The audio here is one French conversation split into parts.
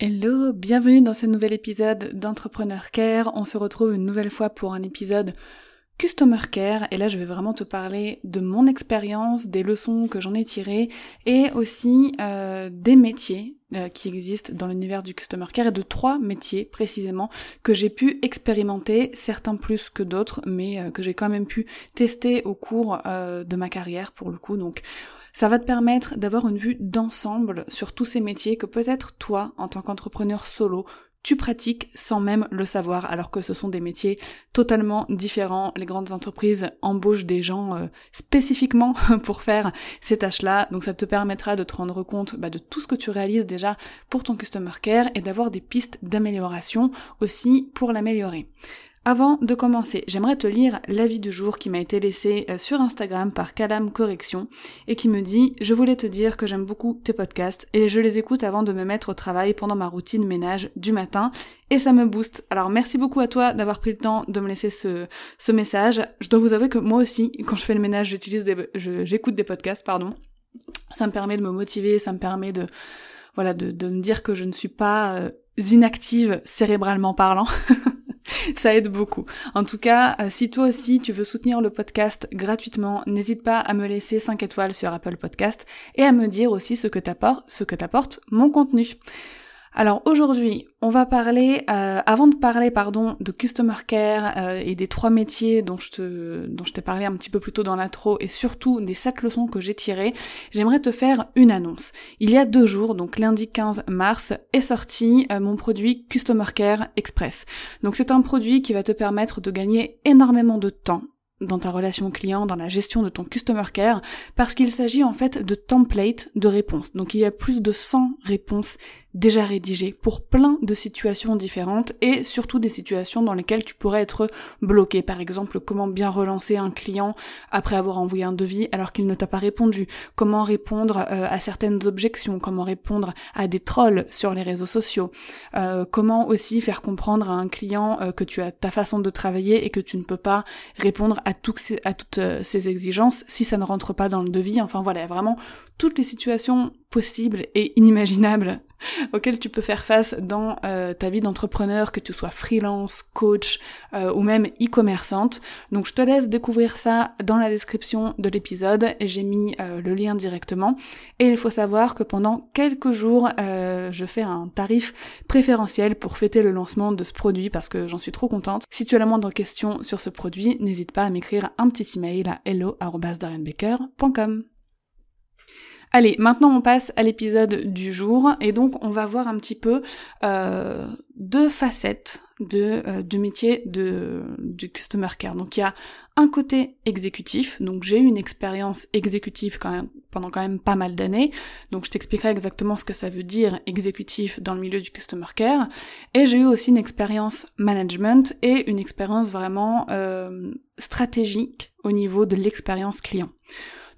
Hello, bienvenue dans ce nouvel épisode d'Entrepreneur Care. On se retrouve une nouvelle fois pour un épisode Customer Care et là je vais vraiment te parler de mon expérience, des leçons que j'en ai tirées et aussi euh, des métiers euh, qui existent dans l'univers du Customer Care et de trois métiers précisément que j'ai pu expérimenter, certains plus que d'autres mais euh, que j'ai quand même pu tester au cours de ma carrière pour le coup donc ça va te permettre d'avoir une vue d'ensemble sur tous ces métiers que peut-être toi, en tant qu'entrepreneur solo, tu pratiques sans même le savoir, alors que ce sont des métiers totalement différents. Les grandes entreprises embauchent des gens euh, spécifiquement pour faire ces tâches-là, donc ça te permettra de te rendre compte bah, de tout ce que tu réalises déjà pour ton customer care et d'avoir des pistes d'amélioration aussi pour l'améliorer. Avant de commencer, j'aimerais te lire l'avis du jour qui m'a été laissé euh, sur Instagram par Calam Correction et qui me dit Je voulais te dire que j'aime beaucoup tes podcasts et je les écoute avant de me mettre au travail pendant ma routine ménage du matin et ça me booste. Alors merci beaucoup à toi d'avoir pris le temps de me laisser ce, ce message. Je dois vous avouer que moi aussi, quand je fais le ménage, j'utilise des, j'écoute des podcasts, pardon. Ça me permet de me motiver, ça me permet de, voilà, de, de me dire que je ne suis pas euh, inactive cérébralement parlant. ça aide beaucoup. En tout cas, euh, si toi aussi tu veux soutenir le podcast gratuitement, n'hésite pas à me laisser 5 étoiles sur Apple Podcast et à me dire aussi ce que t'apporte, ce que t'apporte mon contenu. Alors aujourd'hui, on va parler, euh, avant de parler pardon de customer care euh, et des trois métiers dont je te, dont je t'ai parlé un petit peu plus tôt dans l'intro et surtout des sept leçons que j'ai tirées, j'aimerais te faire une annonce. Il y a deux jours, donc lundi 15 mars, est sorti euh, mon produit Customer Care Express. Donc c'est un produit qui va te permettre de gagner énormément de temps dans ta relation client, dans la gestion de ton customer care, parce qu'il s'agit en fait de templates de réponses. Donc il y a plus de 100 réponses déjà rédigé pour plein de situations différentes et surtout des situations dans lesquelles tu pourrais être bloqué. Par exemple, comment bien relancer un client après avoir envoyé un devis alors qu'il ne t'a pas répondu, comment répondre euh, à certaines objections, comment répondre à des trolls sur les réseaux sociaux, euh, comment aussi faire comprendre à un client euh, que tu as ta façon de travailler et que tu ne peux pas répondre à, à toutes ces exigences si ça ne rentre pas dans le devis? Enfin voilà, vraiment toutes les situations possibles et inimaginables auxquelles tu peux faire face dans euh, ta vie d'entrepreneur, que tu sois freelance, coach euh, ou même e-commerçante. Donc je te laisse découvrir ça dans la description de l'épisode, j'ai mis euh, le lien directement. Et il faut savoir que pendant quelques jours, je fais un tarif préférentiel pour fêter le lancement de ce produit parce que j'en suis trop contente. Si tu as la moindre question sur ce produit, n'hésite pas à m'écrire un petit email à hello.darianbaker.com. Allez, maintenant on passe à l'épisode du jour et donc on va voir un petit peu euh, deux facettes de, euh, du métier de, du customer care. Donc il y a un côté exécutif, donc j'ai eu une expérience exécutive quand même, pendant quand même pas mal d'années, donc je t'expliquerai exactement ce que ça veut dire exécutif dans le milieu du customer care, et j'ai eu aussi une expérience management et une expérience vraiment euh, stratégique au niveau de l'expérience client.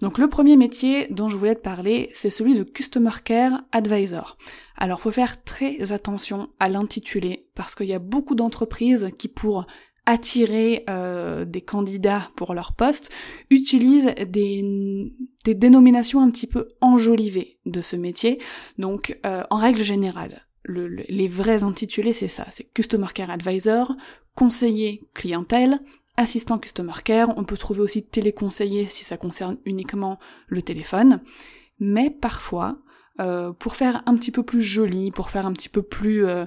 Donc le premier métier dont je voulais te parler, c'est celui de Customer Care Advisor. Alors faut faire très attention à l'intitulé parce qu'il y a beaucoup d'entreprises qui pour attirer euh, des candidats pour leur poste utilisent des, des, dénominations un petit peu enjolivées de ce métier. Donc euh, en règle générale, les vrais intitulés c'est ça, c'est Customer Care Advisor, conseiller clientèle, assistant customer care, on peut trouver aussi téléconseiller si ça concerne uniquement le téléphone, mais parfois, euh, pour faire un petit peu plus joli, pour faire un petit peu plus, euh,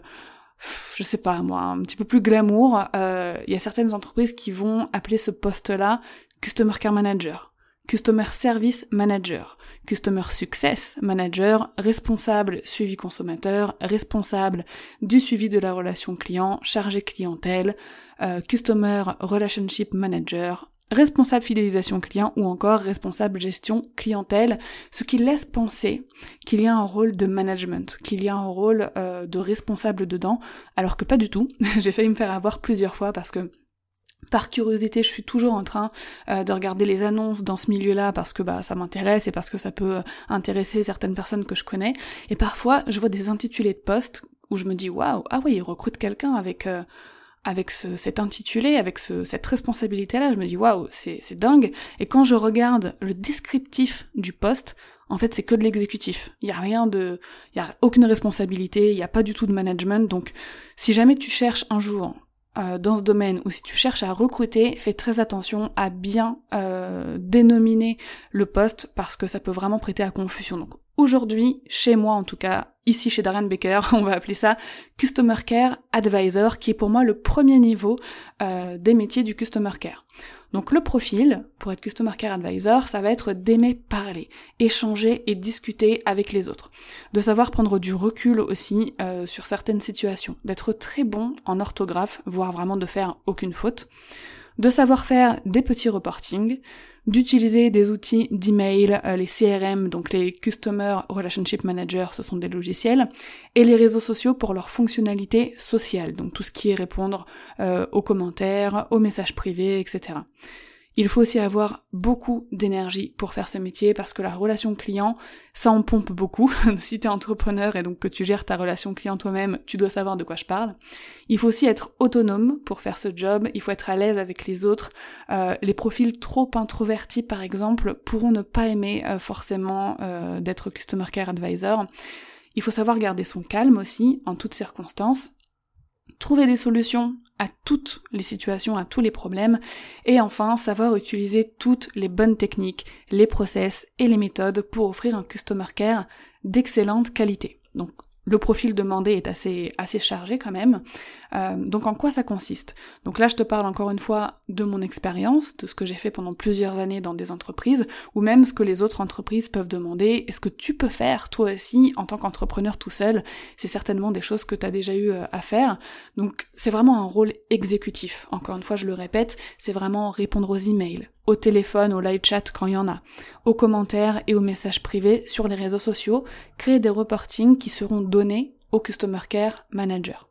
je sais pas moi, un petit peu plus glamour, euh, il y a certaines entreprises qui vont appeler ce poste-là Customer Care Manager, Customer Service Manager, Customer Success Manager, responsable suivi consommateur, responsable du suivi de la relation client, chargé clientèle, euh, Customer Relationship Manager, responsable fidélisation client ou encore responsable gestion clientèle, ce qui laisse penser qu'il y a un rôle de management, qu'il y a un rôle euh, de responsable dedans, alors que pas du tout. J'ai failli me faire avoir plusieurs fois parce que par curiosité, je suis toujours en train euh, de regarder les annonces dans ce milieu-là parce que bah ça m'intéresse et parce que ça peut euh, intéresser certaines personnes que je connais. Et parfois, je vois des intitulés de postes où je me dis waouh, ah oui, ils recrutent quelqu'un avec avec ce, cet intitulé, avec ce, cette responsabilité-là, je me dis waouh, c'est, c'est dingue. Et quand je regarde le descriptif du poste, en fait, c'est que de l'exécutif. Il y a rien de, il y a aucune responsabilité, il n'y a pas du tout de management. Donc, si jamais tu cherches un jour euh, dans ce domaine ou si tu cherches à recruter, fais très attention à bien euh, dénominer le poste parce que ça peut vraiment prêter à confusion. Donc aujourd'hui, chez moi en tout cas, ici chez Darren Baker, on va appeler ça Customer Care Advisor, qui est pour moi le premier niveau euh, des métiers du Customer Care. Donc le profil, pour être Customer Care Advisor, ça va être d'aimer parler, échanger et discuter avec les autres. De savoir prendre du recul aussi euh, sur certaines situations. D'être très bon en orthographe, voire vraiment de faire aucune faute. De savoir faire des petits reportings d'utiliser des outils d'email, euh, les CRM, donc les Customer Relationship Manager, ce sont des logiciels, et les réseaux sociaux pour leur fonctionnalité sociale, donc tout ce qui est répondre euh, aux commentaires, aux messages privés, etc. Il faut aussi avoir beaucoup d'énergie pour faire ce métier parce que la relation client, ça en pompe beaucoup. si tu es entrepreneur et donc que tu gères ta relation client toi-même, tu dois savoir de quoi je parle. Il faut aussi être autonome pour faire ce job, il faut être à l'aise avec les autres. Euh, les profils trop introvertis par exemple pourront ne pas aimer euh, forcément euh, d'être Customer Care Advisor. Il faut savoir garder son calme aussi en toutes circonstances trouver des solutions à toutes les situations, à tous les problèmes, et enfin savoir utiliser toutes les bonnes techniques, les process et les méthodes pour offrir un customer care d'excellente qualité. Donc le profil demandé est assez, assez chargé quand même. Euh, donc en quoi ça consiste? Donc là je te parle encore une fois de mon expérience, de ce que j'ai fait pendant plusieurs années dans des entreprises, ou même ce que les autres entreprises peuvent demander, et ce que tu peux faire toi aussi en tant qu'entrepreneur tout seul? C'est certainement des choses que tu as déjà eu euh, à faire. Donc c'est vraiment un rôle exécutif. Encore une fois je le répète, c'est vraiment répondre aux emails, au téléphone, au live chat quand il y en a, aux commentaires et aux messages privés sur les réseaux sociaux, créer des reportings qui seront donnés au Customer Care Manager.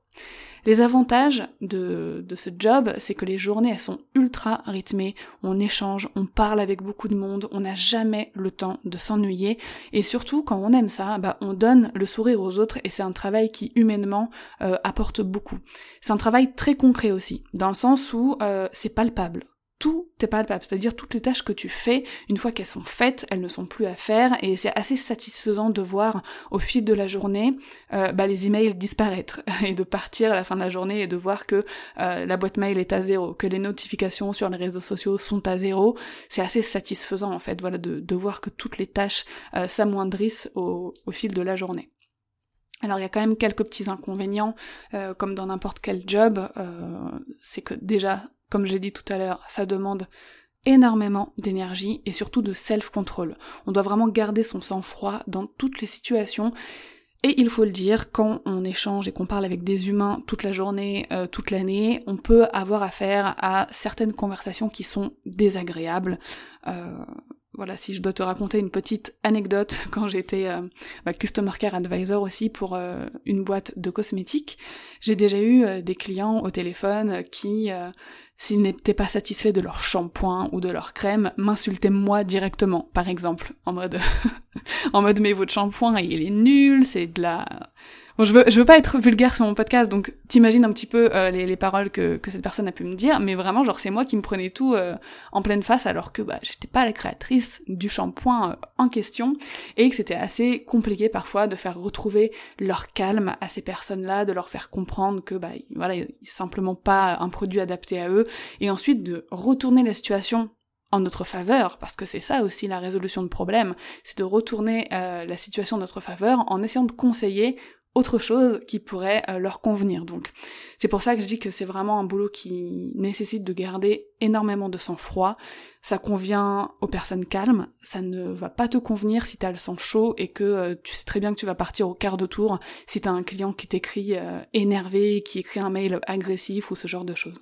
Les avantages de, ce job, c'est que les journées, elles sont ultra rythmées, on échange, on parle avec beaucoup de monde, on n'a jamais le temps de s'ennuyer, et surtout, quand on aime ça, bah, on donne le sourire aux autres, et c'est un travail qui, humainement, euh, apporte beaucoup. C'est un travail très concret aussi, dans le sens où euh, c'est palpable tout est palpable, c'est-à-dire toutes les tâches que tu fais, une fois qu'elles sont faites, elles ne sont plus à faire, et c'est assez satisfaisant de voir au fil de la journée euh, bah, les emails disparaître, et de partir à la fin de la journée et de voir que euh, la boîte mail est à zéro, que les notifications sur les réseaux sociaux sont à zéro, c'est assez satisfaisant en fait, voilà, de, de voir que toutes les tâches euh, s'amoindrissent au, au fil de la journée. Alors il y a quand même quelques petits inconvénients, euh, comme dans n'importe quel job, euh, c'est que déjà comme j'ai dit tout à l'heure, ça demande énormément d'énergie et surtout de self-control. On doit vraiment garder son sang-froid dans toutes les situations. Et il faut le dire, quand on échange et qu'on parle avec des humains toute la journée, euh, toute l'année, on peut avoir affaire à certaines conversations qui sont désagréables. Euh, voilà, si je dois te raconter une petite anecdote, quand j'étais euh, bah, Customer Care Advisor aussi pour euh, une boîte de cosmétiques, j'ai déjà eu euh, des clients au téléphone qui, s'ils n'étaient pas satisfaits de leur shampoing ou de leur crème, m'insultaient moi directement, par exemple, en mode, en mode mais votre shampoing il est nul, c'est de la Bon, je veux, je veux pas être vulgaire sur mon podcast, donc t'imagines un petit peu euh, les, les, paroles que, que, cette personne a pu me dire, mais vraiment, genre, c'est moi qui me prenais tout euh, en pleine face, alors que bah, j'étais pas la créatrice du shampoing euh, en question, et que c'était assez compliqué parfois de faire retrouver leur calme à ces personnes-là, de leur faire comprendre que, bah, voilà, il simplement pas un produit adapté à eux, et ensuite de retourner la situation en notre faveur, parce que c'est ça aussi la résolution de problème, c'est de retourner la situation en notre faveur en essayant de conseiller autre chose qui pourrait euh, leur convenir. Donc c'est pour ça que je dis que c'est vraiment un boulot qui nécessite de garder énormément de sang-froid. Ça convient aux personnes calmes, ça ne va pas te convenir si t'as le sang chaud et que euh, tu sais très bien que tu vas partir au quart de tour si t'as un client qui t'écrit euh, énervé, qui écrit un mail agressif ou ce genre de choses.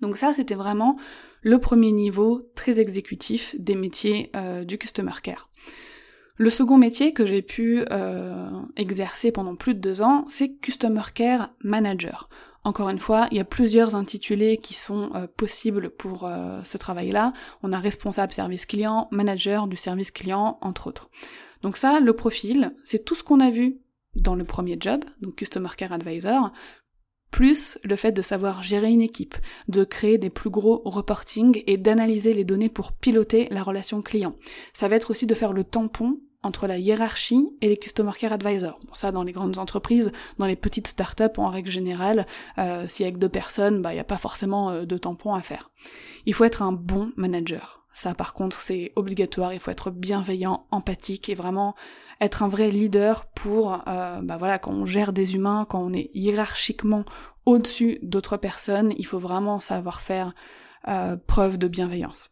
Donc ça c'était vraiment le premier niveau très exécutif des métiers du customer care. Le second métier que j'ai pu euh, exercer pendant plus de deux ans, c'est Customer Care Manager. Encore une fois, il y a plusieurs intitulés qui sont euh, possibles pour euh, ce travail-là. On a responsable service client, manager du service client, entre autres. Donc ça, le profil, c'est tout ce qu'on a vu dans le premier job, donc Customer Care Advisor, plus le fait de savoir gérer une équipe, de créer des plus gros reporting et d'analyser les données pour piloter la relation client. Ça va être aussi de faire le tampon entre la hiérarchie et les Customer Care Advisors. Bon, ça, dans les grandes entreprises, dans les petites startups, en règle générale, euh, si avec deux personnes, bah, il n'y a pas forcément euh, de tampon à faire. Il faut être un bon manager. Ça, par contre, c'est obligatoire. Il faut être bienveillant, empathique et vraiment être un vrai leader pour, euh, bah voilà, quand on gère des humains, quand on est hiérarchiquement au-dessus d'autres personnes, il faut vraiment savoir faire euh, preuve de bienveillance.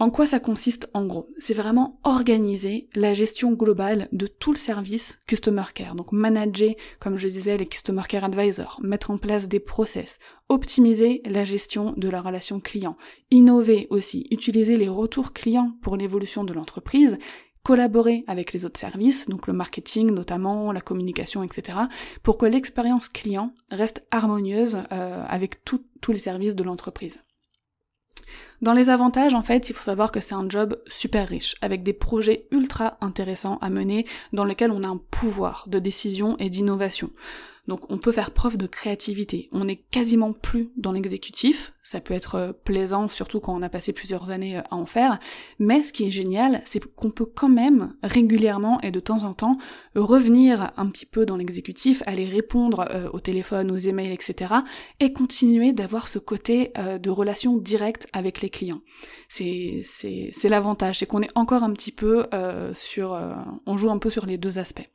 En quoi ça consiste en gros? C'est vraiment organiser la gestion globale de tout le service Customer Care. Donc manager, comme je disais, les Customer Care Advisors, mettre en place des process, optimiser la gestion de la relation client, innover aussi, utiliser les retours clients pour l'évolution de l'entreprise collaborer avec les autres services, donc le marketing notamment, la communication, etc., pour que l'expérience client reste harmonieuse euh, avec tous les services de l'entreprise. Dans les avantages, en fait, il faut savoir que c'est un job super riche, avec des projets ultra intéressants à mener, dans lesquels on a un pouvoir de décision et d'innovation. Donc on peut faire preuve de créativité. On n'est quasiment plus dans l'exécutif. Ça peut être euh, plaisant, surtout quand on a passé plusieurs années euh, à en faire. Mais ce qui est génial, c'est qu'on peut quand même régulièrement et de temps en temps revenir un petit peu dans l'exécutif, aller répondre euh, au téléphone, aux emails, etc. et continuer d'avoir ce côté de relation directe avec les clients. C'est l'avantage, c'est qu'on est encore un petit peu sur, on joue un peu sur les deux aspects.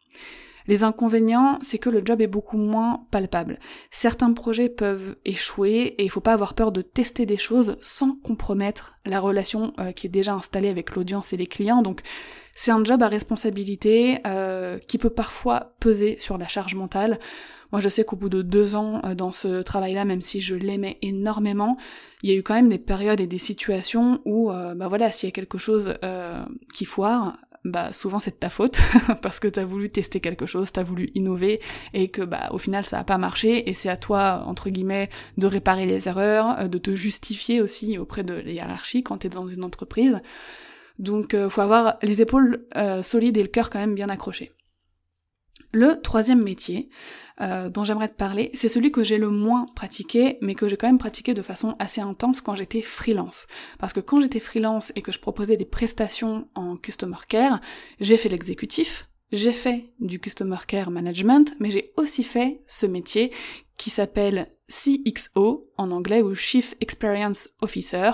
Les inconvénients, c'est que le job est beaucoup moins palpable. Certains projets peuvent échouer et il faut pas avoir peur de tester des choses sans compromettre la relation euh, qui est déjà installée avec l'audience et les clients. Donc c'est un job à responsabilité euh, qui peut parfois peser sur la charge mentale. Moi, je sais qu'au bout de deux ans euh, dans ce travail-là, même si je l'aimais énormément, il y a eu quand même des périodes et des situations où, bah voilà, s'il y a quelque chose qui foire, bah souvent c'est de ta faute parce que t'as voulu tester quelque chose, t'as voulu innover et que bah au final ça a pas marché et c'est à toi entre guillemets de réparer les erreurs, euh, de te justifier aussi auprès de la hiérarchie quand t'es dans une entreprise. Donc euh, faut avoir les épaules euh, solides et le cœur quand même bien accroché. Le troisième métier euh, dont j'aimerais te parler, c'est celui que j'ai le moins pratiqué, mais que j'ai quand même pratiqué de façon assez intense quand j'étais freelance. Parce que quand j'étais freelance et que je proposais des prestations en customer care, j'ai fait l'exécutif, j'ai fait du customer care management, mais j'ai aussi fait ce métier qui s'appelle CXO en anglais ou Chief Experience Officer,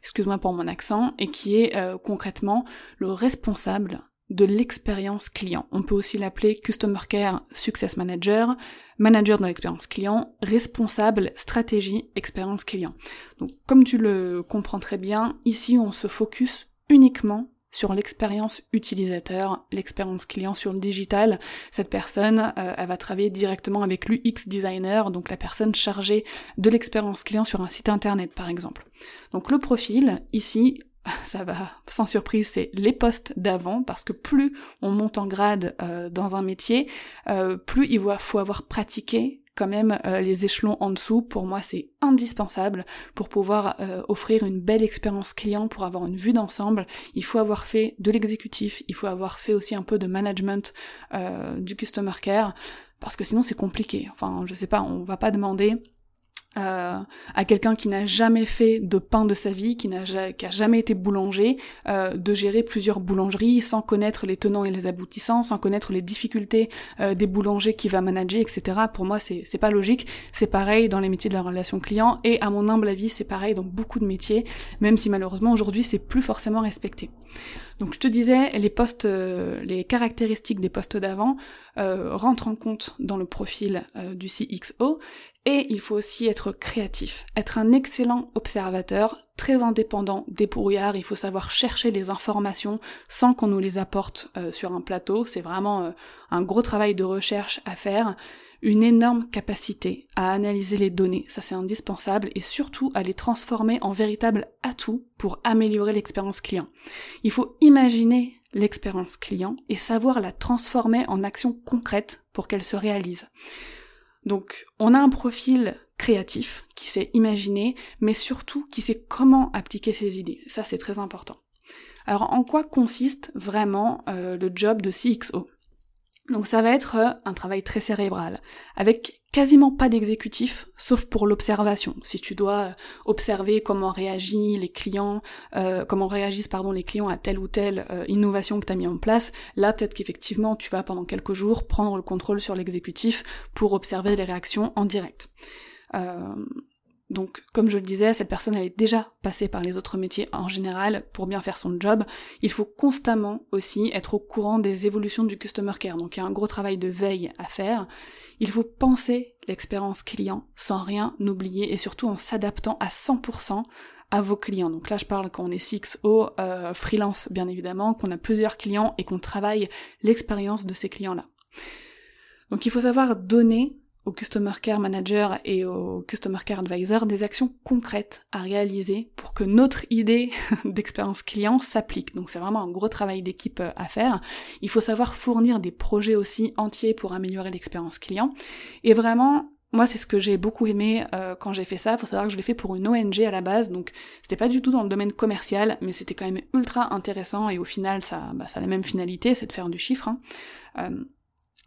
excuse-moi pour mon accent, et qui est euh, concrètement le responsable de l'expérience client. On peut aussi l'appeler Customer Care Success Manager, manager de l'expérience client, responsable stratégie expérience client. Donc comme tu le comprends très bien, ici on se focus uniquement sur l'expérience utilisateur, l'expérience client sur le digital. Cette personne, euh, elle va travailler directement avec l'UX designer, donc la personne chargée de l'expérience client sur un site internet par exemple. Donc le profil, ici, ça va sans surprise, c'est les postes d'avant, parce que plus on monte en grade euh, dans un métier, euh, plus il faut avoir pratiqué quand même euh, les échelons en dessous. Pour moi, c'est indispensable pour pouvoir offrir une belle expérience client, pour avoir une vue d'ensemble. Il faut avoir fait de l'exécutif, il faut avoir fait aussi un peu de management du customer care, parce que sinon c'est compliqué. Enfin, je sais pas, on va pas demander euh, à quelqu'un qui n'a jamais fait de pain de sa vie, qui n'a qui jamais été boulanger, euh, de gérer plusieurs boulangeries sans connaître les tenants et les aboutissants, sans connaître les difficultés euh, des boulangers qui va manager, etc. Pour moi, c'est c'est pas logique. C'est pareil dans les métiers de la relation client et à mon humble avis, c'est pareil dans beaucoup de métiers, même si malheureusement aujourd'hui c'est plus forcément respecté. Donc je te disais, les postes, euh, les caractéristiques des postes d'avant rentrent en compte dans le profil du CXO et il faut aussi être créatif, être un excellent observateur, très indépendant, débrouillard, il faut savoir chercher les informations sans qu'on nous les apporte sur un plateau, c'est vraiment un gros travail de recherche à faire une énorme capacité à analyser les données, ça c'est indispensable, et surtout à les transformer en véritables atouts pour améliorer l'expérience client. Il faut imaginer l'expérience client et savoir la transformer en action concrète pour qu'elle se réalise. Donc on a un profil créatif qui sait imaginer, mais surtout qui sait comment appliquer ses idées. Ça c'est très important. Alors en quoi consiste vraiment euh, le job de CXO donc ça va être euh, un travail très cérébral, avec quasiment pas d'exécutif, sauf pour l'observation. Si tu dois euh, observer comment réagissent les clients, euh, comment réagissent pardon les clients à telle ou telle innovation que tu as mis en place, là peut-être qu'effectivement tu vas pendant quelques jours prendre le contrôle sur l'exécutif pour observer les réactions en direct. Donc, comme je le disais, cette personne elle est déjà passée par les autres métiers en général pour bien faire son job. Il faut constamment aussi être au courant des évolutions du customer care. Donc, il y a un gros travail de veille à faire. Il faut penser l'expérience client sans rien oublier et surtout en s'adaptant à 100% à vos clients. Donc là, je parle quand on est CXO, euh, freelance bien évidemment, qu'on a plusieurs clients et qu'on travaille l'expérience de ces clients-là. Donc il faut savoir donner au Customer Care Manager et au Customer Care Advisor des actions concrètes à réaliser pour que notre idée d'expérience client s'applique. Donc c'est vraiment un gros travail d'équipe euh, à faire. Il faut savoir fournir des projets aussi entiers pour améliorer l'expérience client. Et vraiment, moi, c'est ce que j'ai beaucoup aimé euh, quand j'ai fait ça. Il faut savoir que je l'ai fait pour une ONG à la base, donc c'était pas du tout dans le domaine commercial, mais c'était quand même ultra intéressant et au final, ça, bah, ça a la même finalité, c'est de faire du chiffre. Hein. Euh,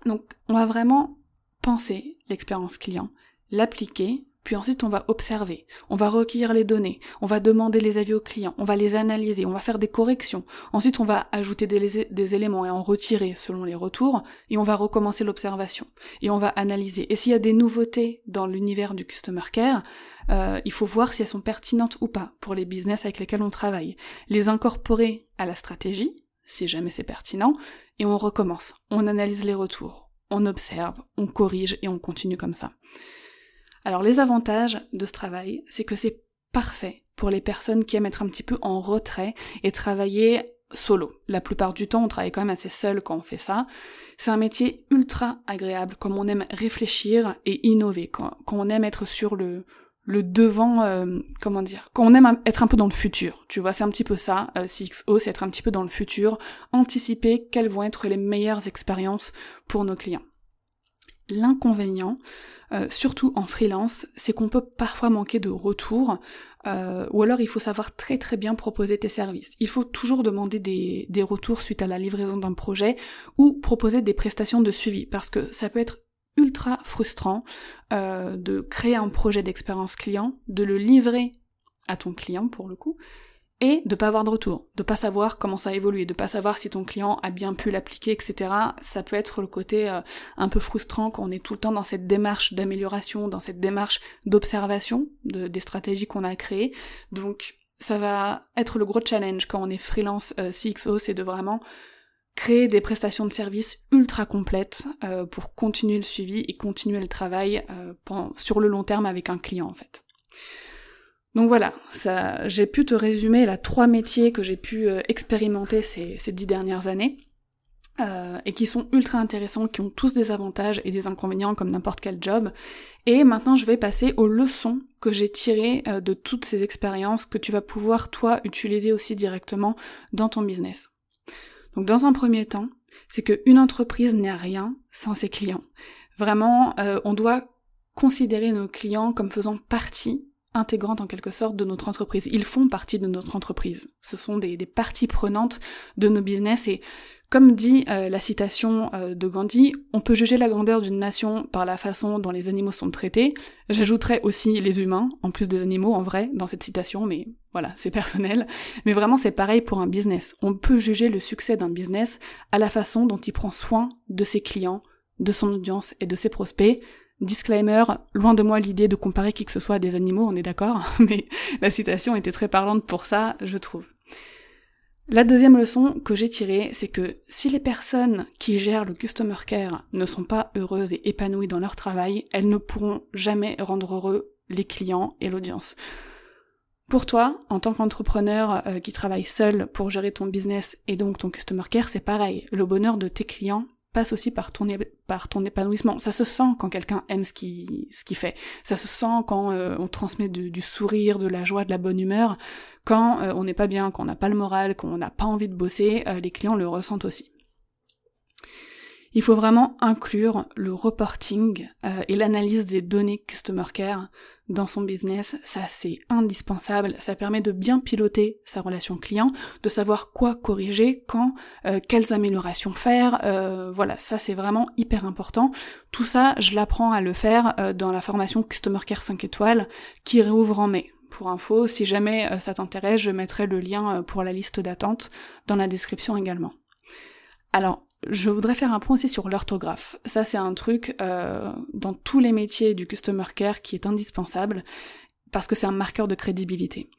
donc, on va vraiment penser l'expérience client, l'appliquer, puis ensuite on va observer, on va recueillir les données, on va demander les avis aux clients, on va les analyser, on va faire des corrections, ensuite on va ajouter des, éléments et en retirer selon les retours, et on va recommencer l'observation, et on va analyser. Et s'il y a des nouveautés dans l'univers du Customer Care, euh, il faut voir si elles sont pertinentes ou pas pour les business avec lesquels on travaille, les incorporer à la stratégie, si jamais c'est pertinent, et on recommence, on analyse les retours, on observe, on corrige et on continue comme ça. Alors les avantages de ce travail, c'est que c'est parfait pour les personnes qui aiment être un petit peu en retrait et travailler solo. La plupart du temps, on travaille quand même assez seul quand on fait ça. C'est un métier ultra agréable, comme on aime réfléchir et innover, quand on aime être sur le, le devant, euh, comment dire, quand on aime être un peu dans le futur, tu vois, c'est un petit peu ça, euh, CXO, c'est être un petit peu dans le futur, anticiper quelles vont être les meilleures expériences pour nos clients. L'inconvénient, euh, surtout en freelance, c'est qu'on peut parfois manquer de retour, ou alors il faut savoir très très bien proposer tes services. Il faut toujours demander des, des retours suite à la livraison d'un projet, ou proposer des prestations de suivi, parce que ça peut être ultra frustrant euh, de créer un projet d'expérience client, de le livrer à ton client pour le coup, et de pas avoir de retour, de pas savoir comment ça a évolué, de pas savoir si ton client a bien pu l'appliquer, etc. Ça peut être le côté euh, un peu frustrant quand on est tout le temps dans cette démarche d'amélioration, dans cette démarche d'observation des stratégies qu'on a créées. Donc ça va être le gros challenge quand on est freelance euh, CXO, c'est de vraiment créer des prestations de services ultra complètes euh, pour continuer le suivi et continuer le travail euh, sur le long terme avec un client en fait. Donc voilà, ça, j'ai pu te résumer là trois métiers que j'ai pu euh, expérimenter ces, dix dernières années et qui sont ultra intéressants, qui ont tous des avantages et des inconvénients comme n'importe quel job. Et maintenant, je vais passer aux leçons que j'ai tirées de toutes ces expériences que tu vas pouvoir toi utiliser aussi directement dans ton business. Donc dans un premier temps, c'est qu'une entreprise n'est rien sans ses clients. Vraiment, euh, on doit considérer nos clients comme faisant partie intégrante en quelque sorte de notre entreprise. Ils font partie de notre entreprise. Ce sont des, des parties prenantes de nos business et Comme dit euh, la citation euh, de Gandhi, on peut juger la grandeur d'une nation par la façon dont les animaux sont traités. J'ajouterais aussi les humains, en plus des animaux en vrai, dans cette citation, mais voilà, c'est personnel. Mais vraiment, c'est pareil pour un business. On peut juger le succès d'un business à la façon dont il prend soin de ses clients, de son audience et de ses prospects. Disclaimer, loin de moi l'idée de comparer qui que ce soit à des animaux, on est d'accord, mais la citation était très parlante pour ça, je trouve. La deuxième leçon que j'ai tirée, c'est que si les personnes qui gèrent le customer care ne sont pas heureuses et épanouies dans leur travail, elles ne pourront jamais rendre heureux les clients et l'audience. Pour toi, en tant qu'entrepreneur euh, qui travaille seul pour gérer ton business et donc ton customer care, c'est pareil. Le bonheur de tes clients passe aussi par ton, épanouissement. Ça se sent quand quelqu'un aime ce qu'il ce qu'il fait. Ça se sent quand euh, on transmet du, sourire, de la joie, de la bonne humeur. Quand euh, on n'est pas bien, quand on n'a pas le moral, qu'on n'a pas envie de bosser, euh, les clients le ressentent aussi. Il faut vraiment inclure le reporting et l'analyse des données Customer Care dans son business, ça c'est indispensable, ça permet de bien piloter sa relation client, de savoir quoi corriger, quand, euh, quelles améliorations faire, euh, voilà, ça c'est vraiment hyper important. Tout ça, je l'apprends à le faire euh, dans la formation Customer Care 5 étoiles qui réouvre en mai. Pour info, si jamais ça t'intéresse, je mettrai le lien pour la liste d'attente dans la description également. Alors, je voudrais faire un point aussi sur l'orthographe. Ça, c'est un truc euh, dans tous les métiers du customer care qui est indispensable parce que c'est un marqueur de crédibilité.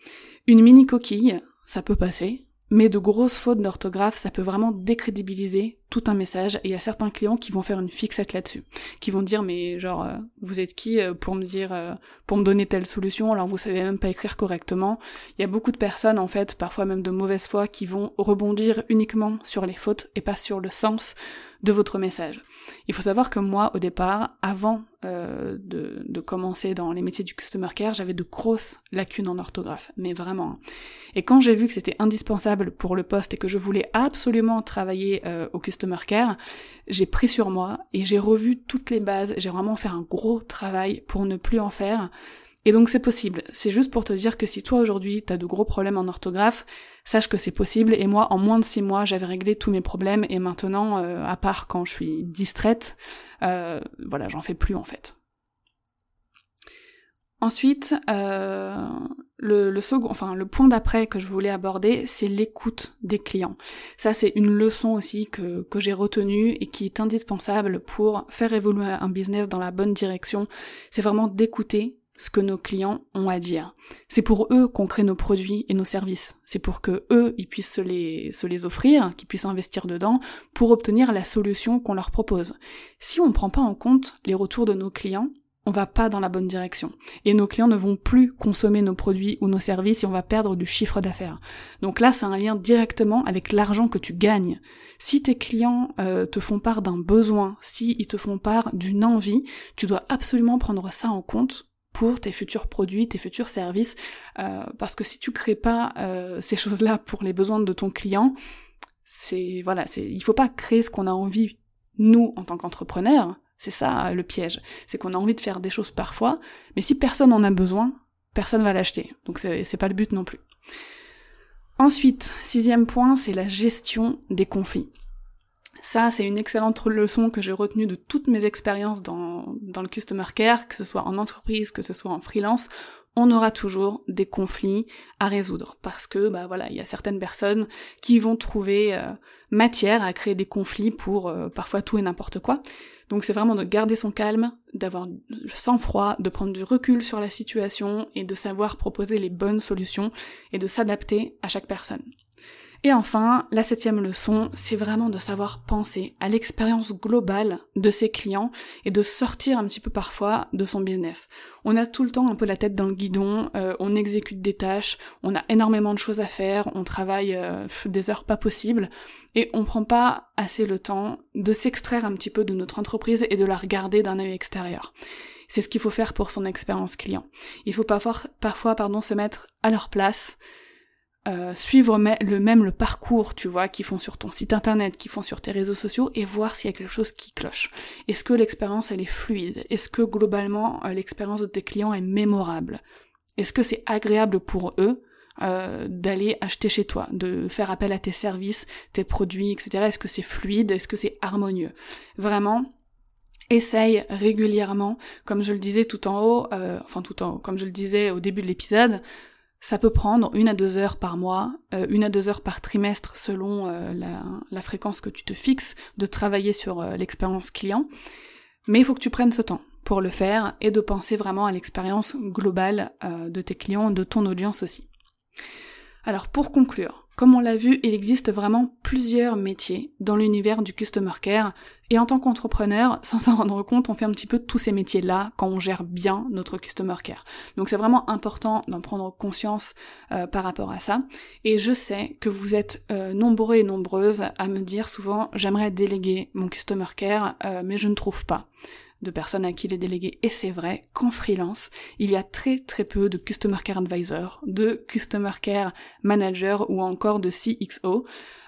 Une mini coquille, ça peut passer, mais de grosses fautes d'orthographe, ça peut vraiment décrédibiliser tout un message. Et il y a certains clients qui vont faire une fixette là-dessus, qui vont dire mais genre euh, vous êtes qui euh, pour me dire euh, pour me donner telle solution? Alors vous savez même pas écrire correctement. Il y a beaucoup de personnes en fait, parfois même de mauvaise foi, qui vont rebondir uniquement sur les fautes et pas sur le sens de votre message. Il faut savoir que moi, au départ, avant euh, de, commencer dans les métiers du customer care, j'avais de grosses lacunes en orthographe, mais vraiment. Et quand j'ai vu que c'était indispensable pour le poste et que je voulais absolument travailler euh, au customer care, j'ai pris sur moi et j'ai revu toutes les bases. J'ai vraiment fait un gros travail pour ne plus en faire. Et donc c'est possible. C'est juste pour te dire que si toi aujourd'hui t'as de gros problèmes en orthographe, sache que c'est possible. Et moi, en moins de six mois, j'avais réglé tous mes problèmes. Et maintenant, euh, à part quand je suis distraite, euh, voilà, j'en fais plus en fait. Ensuite, euh, le, le, second, enfin le point d'après que je voulais aborder, c'est l'écoute des clients. Ça, c'est une leçon aussi que, que j'ai retenue et qui est indispensable pour faire évoluer un business dans la bonne direction. C'est vraiment d'écouter ce que nos clients ont à dire. C'est pour eux qu'on crée nos produits et nos services. C'est pour que eux, ils puissent se les, offrir, qu'ils puissent investir dedans pour obtenir la solution qu'on leur propose. Si on ne prend pas en compte les retours de nos clients, on va pas dans la bonne direction. Et nos clients ne vont plus consommer nos produits ou nos services et on va perdre du chiffre d'affaires. Donc là, c'est un lien directement avec l'argent que tu gagnes. Si tes clients euh, te font part d'un besoin, si ils te font part d'une envie, tu dois absolument prendre ça en compte pour tes futurs produits, tes futurs services, euh, parce que si tu crées pas euh, ces choses-là pour les besoins de ton client, c'est voilà, c'est il faut pas créer ce qu'on a envie nous en tant qu'entrepreneurs. C'est ça le piège, c'est qu'on a envie de faire des choses parfois, mais si personne en a besoin, personne va l'acheter. Donc c'est pas le but non plus. Ensuite, sixième point, c'est la gestion des conflits. Ça, c'est une excellente leçon que j'ai retenue de toutes mes expériences dans, le customer care, que ce soit en entreprise, que ce soit en freelance, on aura toujours des conflits à résoudre parce que bah voilà, il y a certaines personnes qui vont trouver euh, matière à créer des conflits pour euh, parfois tout et n'importe quoi. Donc c'est vraiment de garder son calme, d'avoir le sang-froid, de prendre du recul sur la situation et de savoir proposer les bonnes solutions et de s'adapter à chaque personne. Et enfin, la septième leçon, c'est vraiment de savoir penser à l'expérience globale de ses clients et de sortir un petit peu parfois de son business. On a tout le temps un peu la tête dans le guidon, euh, on exécute des tâches, on a énormément de choses à faire, on travaille euh, des heures pas possibles et on prend pas assez le temps de s'extraire un petit peu de notre entreprise et de la regarder d'un œil extérieur. C'est ce qu'il faut faire pour son expérience client. Il faut parfois, parfois pardon, se mettre à leur place, euh, suivre le même le parcours, tu vois, qu'ils font sur ton site internet, qu'ils font sur tes réseaux sociaux, et voir s'il y a quelque chose qui cloche. Est-ce que l'expérience elle est fluide? Est-ce que globalement euh, l'expérience de tes clients est mémorable? Est-ce que c'est agréable pour eux euh, d'aller acheter chez toi, de faire appel à tes services, tes produits, etc. Est-ce que c'est fluide? Est-ce que c'est harmonieux? Vraiment, essaye régulièrement, comme je le disais tout en haut, euh, enfin tout en comme je le disais au début de l'épisode, ça peut prendre une à deux heures par mois, euh, une à deux heures par trimestre selon euh, la, fréquence que tu te fixes de travailler sur l'expérience client. Mais il faut que tu prennes ce temps pour le faire et de penser vraiment à l'expérience globale de tes clients, de ton audience aussi. Alors pour conclure, comme on l'a vu, il existe vraiment plusieurs métiers dans l'univers du customer care, et en tant qu'entrepreneur, sans s'en rendre compte, on fait un petit peu tous ces métiers-là quand on gère bien notre customer care. Donc c'est vraiment important d'en prendre conscience euh, par rapport à ça. Et je sais que vous êtes euh, nombreux et nombreuses à me dire souvent j'aimerais déléguer mon customer care, euh, mais je ne trouve pas de personnes à qui les déléguer. Et c'est vrai qu'en freelance, il y a très très peu de Customer Care Advisor, de Customer Care Manager ou encore de CXO,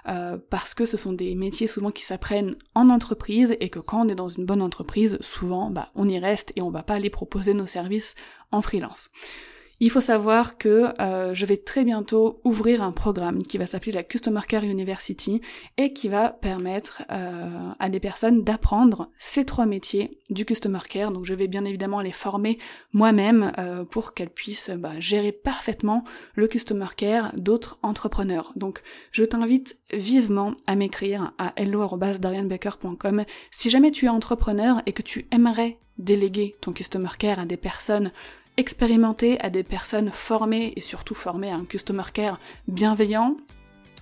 euh, parce que ce sont des métiers souvent qui s'apprennent en entreprise et que quand on est dans une bonne entreprise, souvent bah, on y reste et on va pas aller proposer nos services en freelance. Il faut savoir que euh, je vais très bientôt ouvrir un programme qui va s'appeler la Customer Care University et qui va permettre euh, à des personnes d'apprendre ces trois métiers du Customer Care. Donc je vais bien évidemment les former moi-même euh, pour qu'elles puissent bah, gérer parfaitement le Customer Care d'autres entrepreneurs. Donc je t'invite vivement à m'écrire à hello.darianbaker.com si jamais tu es entrepreneur et que tu aimerais déléguer ton Customer Care à des personnes expérimenter à des personnes formées et surtout formées à un customer care bienveillant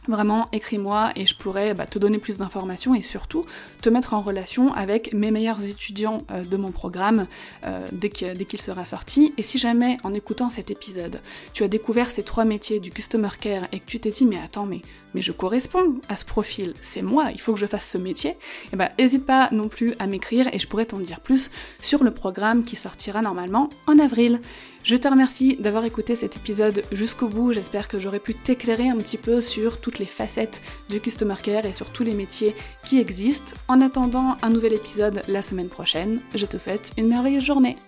Vraiment, écris-moi et je pourrais bah, te donner plus d'informations et surtout te mettre en relation avec mes meilleurs étudiants euh, de mon programme euh, dès qu'il sera sorti. Et si jamais, en écoutant cet épisode, tu as découvert ces trois métiers du customer care et que tu t'es dit mais attends mais mais je corresponds à ce profil, c'est moi, il faut que je fasse ce métier, et eh ben n'hésite pas non plus à m'écrire et je pourrais t'en dire plus sur le programme qui sortira normalement en avril. Je te remercie d'avoir écouté cet épisode jusqu'au bout, j'espère que j'aurais pu t'éclairer un petit peu sur toutes les facettes du Customer Care et sur tous les métiers qui existent. En attendant un nouvel épisode la semaine prochaine, je te souhaite une merveilleuse journée.